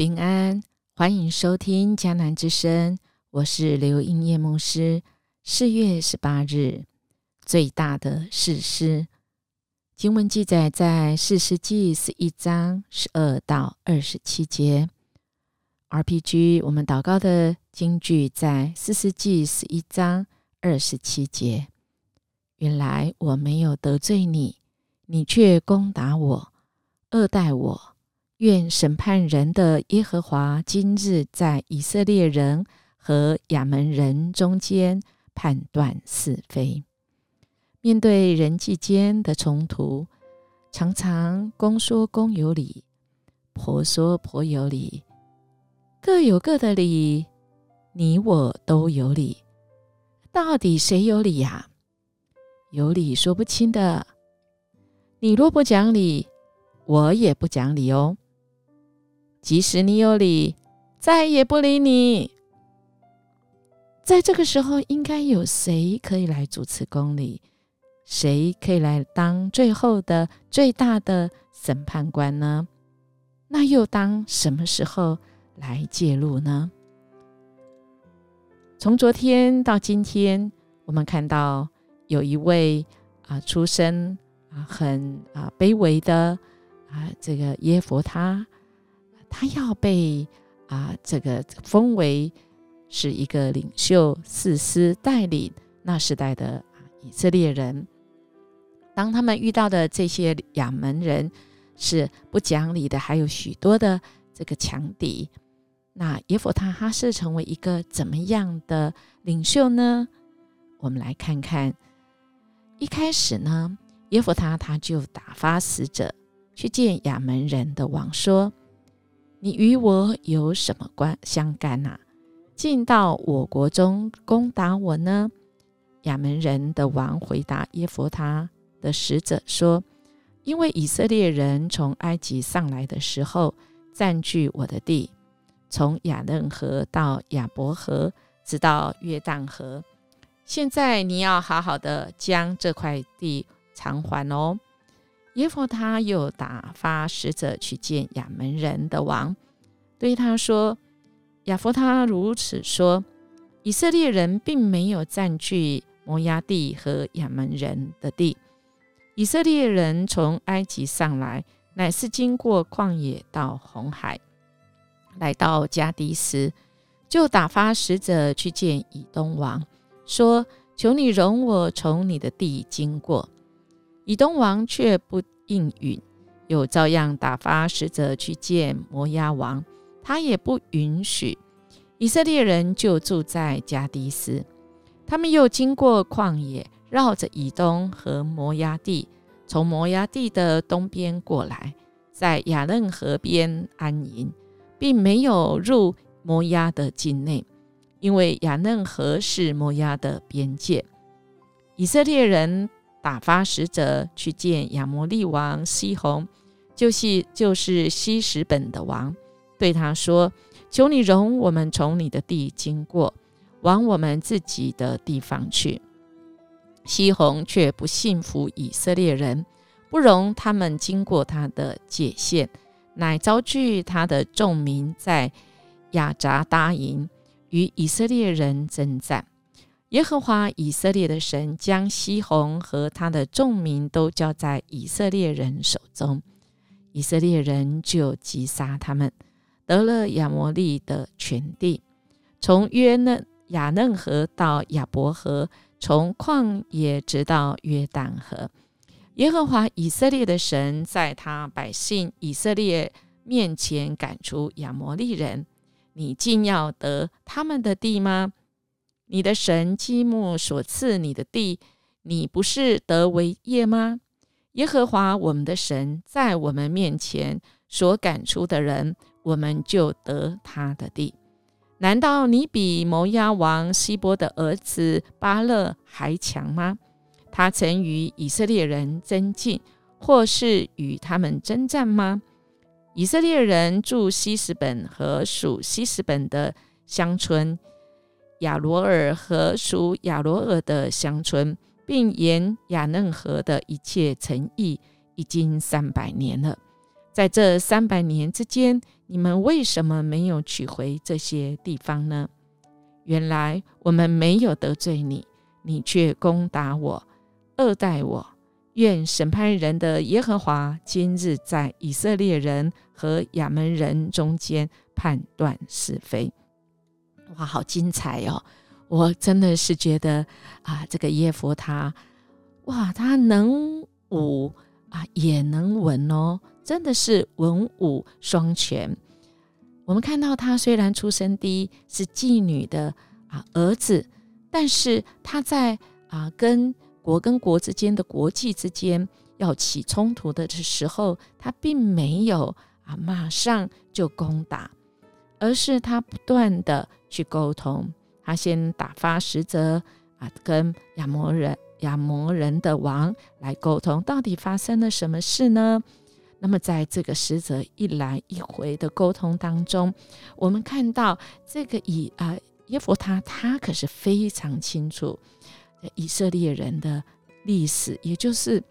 平安，欢迎收听江南之声，我是刘英叶牧师。四月十八日，最大的誓师经文记载在四世纪十一章十二到二十七节。RPG，我们祷告的经句在四世纪十一章二十七节。原来我没有得罪你，你却攻打我，恶待我。愿审判人的耶和华今日在以色列人和亚门人中间判断是非。面对人际间的冲突，常常公说公有理，婆说婆有理，各有各的理，你我都有理，到底谁有理呀？有理说不清的。你若不讲理，我也不讲理哦。即使你有理，再也不理你。在这个时候，应该有谁可以来主持公理？谁可以来当最后的、最大的审判官呢？那又当什么时候来介入呢？从昨天到今天，我们看到有一位啊，出身啊很啊卑微的啊这个耶佛他。他要被啊，这个封为是一个领袖、四师带领那时代的啊以色列人。当他们遇到的这些亚门人是不讲理的，还有许多的这个强敌，那耶弗他他是成为一个怎么样的领袖呢？我们来看看，一开始呢，耶弗他他就打发使者去见亚门人的王，说。你与我有什么关相干呐？进到我国中攻打我呢？亚门人的王回答耶佛他的使者说：“因为以色列人从埃及上来的时候，占据我的地，从亚嫩河到亚伯河，直到约旦河。现在你要好好的将这块地偿还哦。”耶弗他又打发使者去见亚门人的王，对他说：“亚弗他如此说，以色列人并没有占据摩押地和亚门人的地。以色列人从埃及上来，乃是经过旷野到红海，来到加迪斯，就打发使者去见以东王，说：求你容我从你的地经过。”以东王却不应允，又照样打发使者去见摩押王，他也不允许。以色列人就住在加迪斯，他们又经过旷野，绕着以东和摩押地，从摩押地的东边过来，在亚嫩河边安营，并没有入摩押的境内，因为亚嫩河是摩押的边界。以色列人。打发使者去见亚摩利王西宏，就是就是西什本的王，对他说：“求你容我们从你的地经过，往我们自己的地方去。”西宏却不信服以色列人，不容他们经过他的界限，乃招聚他的众民在亚扎搭营，与以色列人征战。耶和华以色列的神将西宏和他的众民都交在以色列人手中，以色列人就击杀他们，得了亚摩利的全地，从约嫩亚嫩河到亚伯河，从旷野直到约旦河。耶和华以色列的神在他百姓以色列面前赶出亚摩利人，你竟要得他们的地吗？你的神基木所赐你的地，你不是得为业吗？耶和华我们的神在我们面前所赶出的人，我们就得他的地。难道你比摩押王希波的儿子巴勒还强吗？他曾与以色列人争竞，或是与他们征战吗？以色列人住西什本和属西什本的乡村。亚罗尔和属亚罗尔的乡村，并沿亚嫩河的一切城邑，已经三百年了。在这三百年之间，你们为什么没有取回这些地方呢？原来我们没有得罪你，你却攻打我，恶待我。愿审判人的耶和华今日在以色列人和亚门人中间判断是非。哇，好精彩哦！我真的是觉得啊，这个耶佛他，哇，他能武啊，也能文哦，真的是文武双全。我们看到他虽然出身低，是妓女的啊儿子，但是他在啊跟国跟国之间的国际之间要起冲突的时候，他并没有啊马上就攻打，而是他不断的去沟通。他先打发使者啊，跟亚摩人亚摩人的王来沟通，到底发生了什么事呢？那么，在这个使者一来一回的沟通当中，我们看到这个以啊耶弗他，他可是非常清楚以色列人的历史，也就是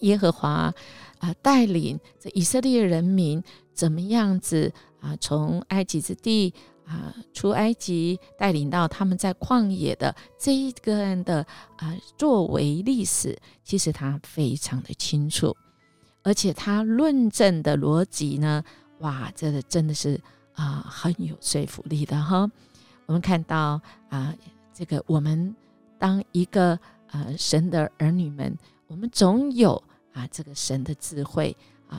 耶和华啊带领这以色列人民怎么样子啊从埃及之地啊出埃及，带领到他们在旷野的这一个人的啊作为历史，其实他非常的清楚。而且他论证的逻辑呢，哇，这个真的是啊很有说服力的哈。我们看到啊，这个我们当一个呃神的儿女们，我们总有啊这个神的智慧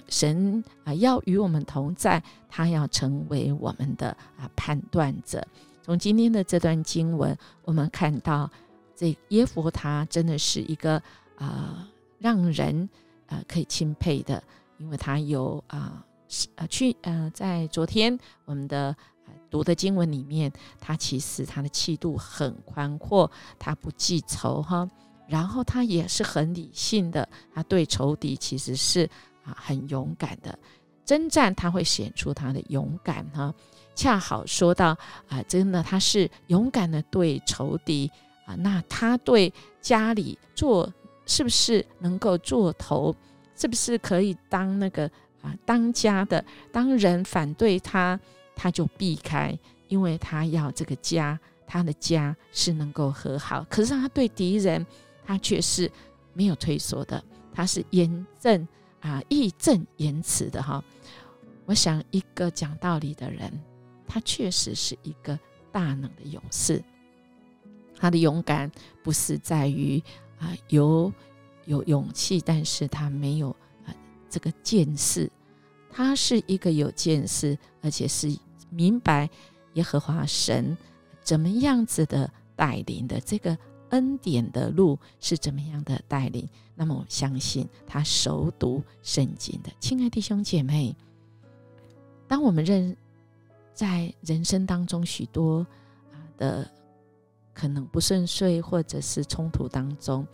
神啊要与我们同在，他要成为我们的啊判断者。从今天的这段经文，我们看到这耶佛他真的是一个啊让人。呃，可以钦佩的，因为他有啊，呃，去呃，在昨天我们的读的经文里面，他其实他的气度很宽阔，他不记仇哈，然后他也是很理性的，他对仇敌其实是啊很勇敢的，征战他会显出他的勇敢哈，恰好说到啊，真的他是勇敢的对仇敌啊，那他对家里做。是不是能够做头？是不是可以当那个啊当家的？当人反对他，他就避开，因为他要这个家，他的家是能够和好。可是他对敌人，他却是没有退缩的，他是严正啊义正言辞的哈。我想，一个讲道理的人，他确实是一个大能的勇士。他的勇敢不是在于。啊，有有勇气，但是他没有啊这个见识。他是一个有见识，而且是明白耶和华神怎么样子的带领的，这个恩典的路是怎么样的带领。那么我相信他熟读圣经的，亲爱弟兄姐妹，当我们认在人生当中许多啊的。可能不顺遂，或者是冲突当中，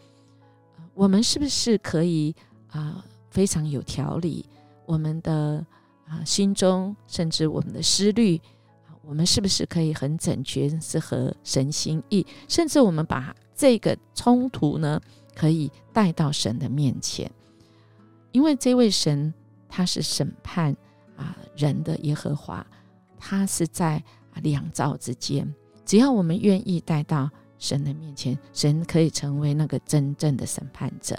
我们是不是可以啊非常有条理？我们的啊心中，甚至我们的思虑，我们是不是可以很整洁，是合神心意？甚至我们把这个冲突呢，可以带到神的面前，因为这位神他是审判啊人的耶和华，他是在两造之间。只要我们愿意带到神的面前，神可以成为那个真正的审判者。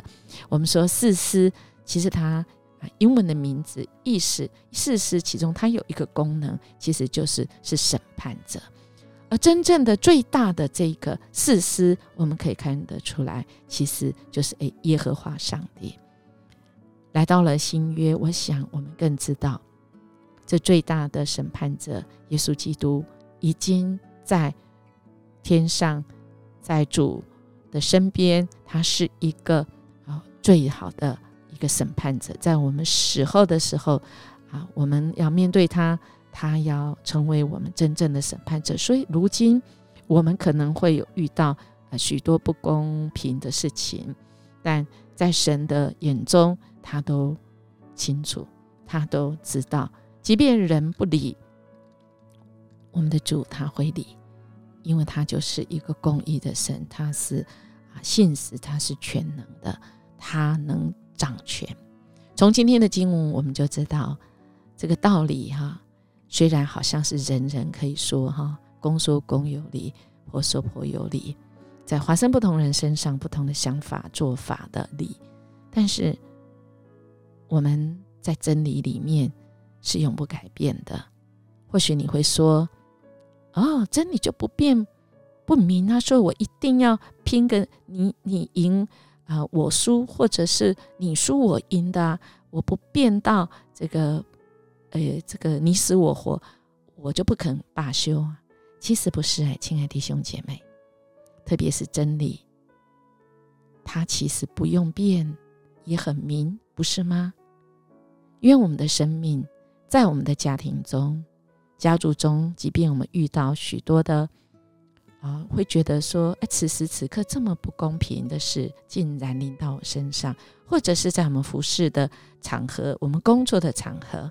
我们说四师，其实它啊英文的名字意思四师，其中它有一个功能，其实就是是审判者。而真正的最大的这个四师，我们可以看得出来，其实就是诶耶和华上帝来到了新约。我想我们更知道，这最大的审判者耶稣基督已经在。天上，在主的身边，他是一个啊最好的一个审判者。在我们死后的时候，啊，我们要面对他，他要成为我们真正的审判者。所以，如今我们可能会有遇到啊许多不公平的事情，但在神的眼中，他都清楚，他都知道，即便人不理我们的主，他会理。因为他就是一个公义的神，他是啊信实，他是全能的，他能掌权。从今天的经文，我们就知道这个道理哈。虽然好像是人人可以说哈，公说公有理，婆说婆有理，在发生不同人身上不同的想法做法的理，但是我们在真理里面是永不改变的。或许你会说，哦，真理就不变不明啊，说我一定要拼个你你赢啊，我输，或者是你输我赢的，我不变到这个。呃，这个你死我活，我就不肯罢休啊！其实不是哎，亲爱的弟兄姐妹，特别是真理，它其实不用变，也很明，不是吗？因为我们的生命在我们的家庭中、家族中，即便我们遇到许多的啊，会觉得说，哎，此时此刻这么不公平的事，竟然临到我身上，或者是在我们服侍的场合、我们工作的场合。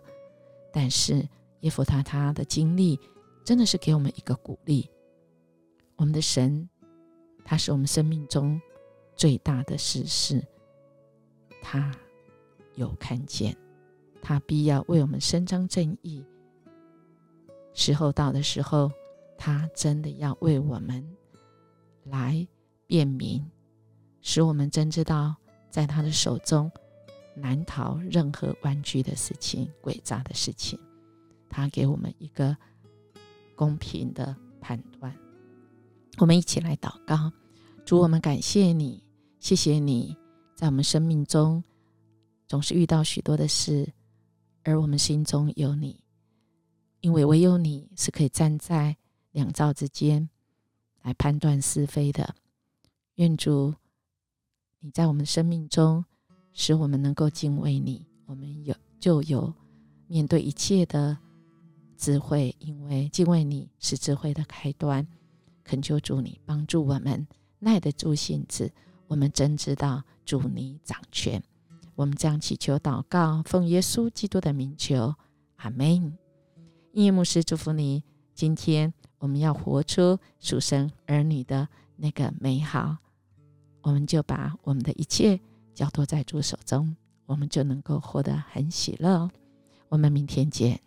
但是耶夫他他的经历真的是给我们一个鼓励。我们的神，他是我们生命中最大的事实，他有看见，他必要为我们伸张正义。时候到的时候，他真的要为我们来辨明，使我们真知道，在他的手中。难逃任何弯曲的事情、诡诈的事情。他给我们一个公平的判断。我们一起来祷告：主，我们感谢你，谢谢你在我们生命中总是遇到许多的事，而我们心中有你，因为唯有你是可以站在两造之间来判断是非的。愿主你在我们生命中。使我们能够敬畏你，我们有就有面对一切的智慧，因为敬畏你是智慧的开端。恳求主你帮助我们耐得住性子，我们真知道主你掌权。我们将祈求祷告，奉耶稣基督的名求，阿门。音乐牧师祝福你，今天我们要活出属神儿女的那个美好，我们就把我们的一切。交托在主手中，我们就能够活得很喜乐。我们明天见。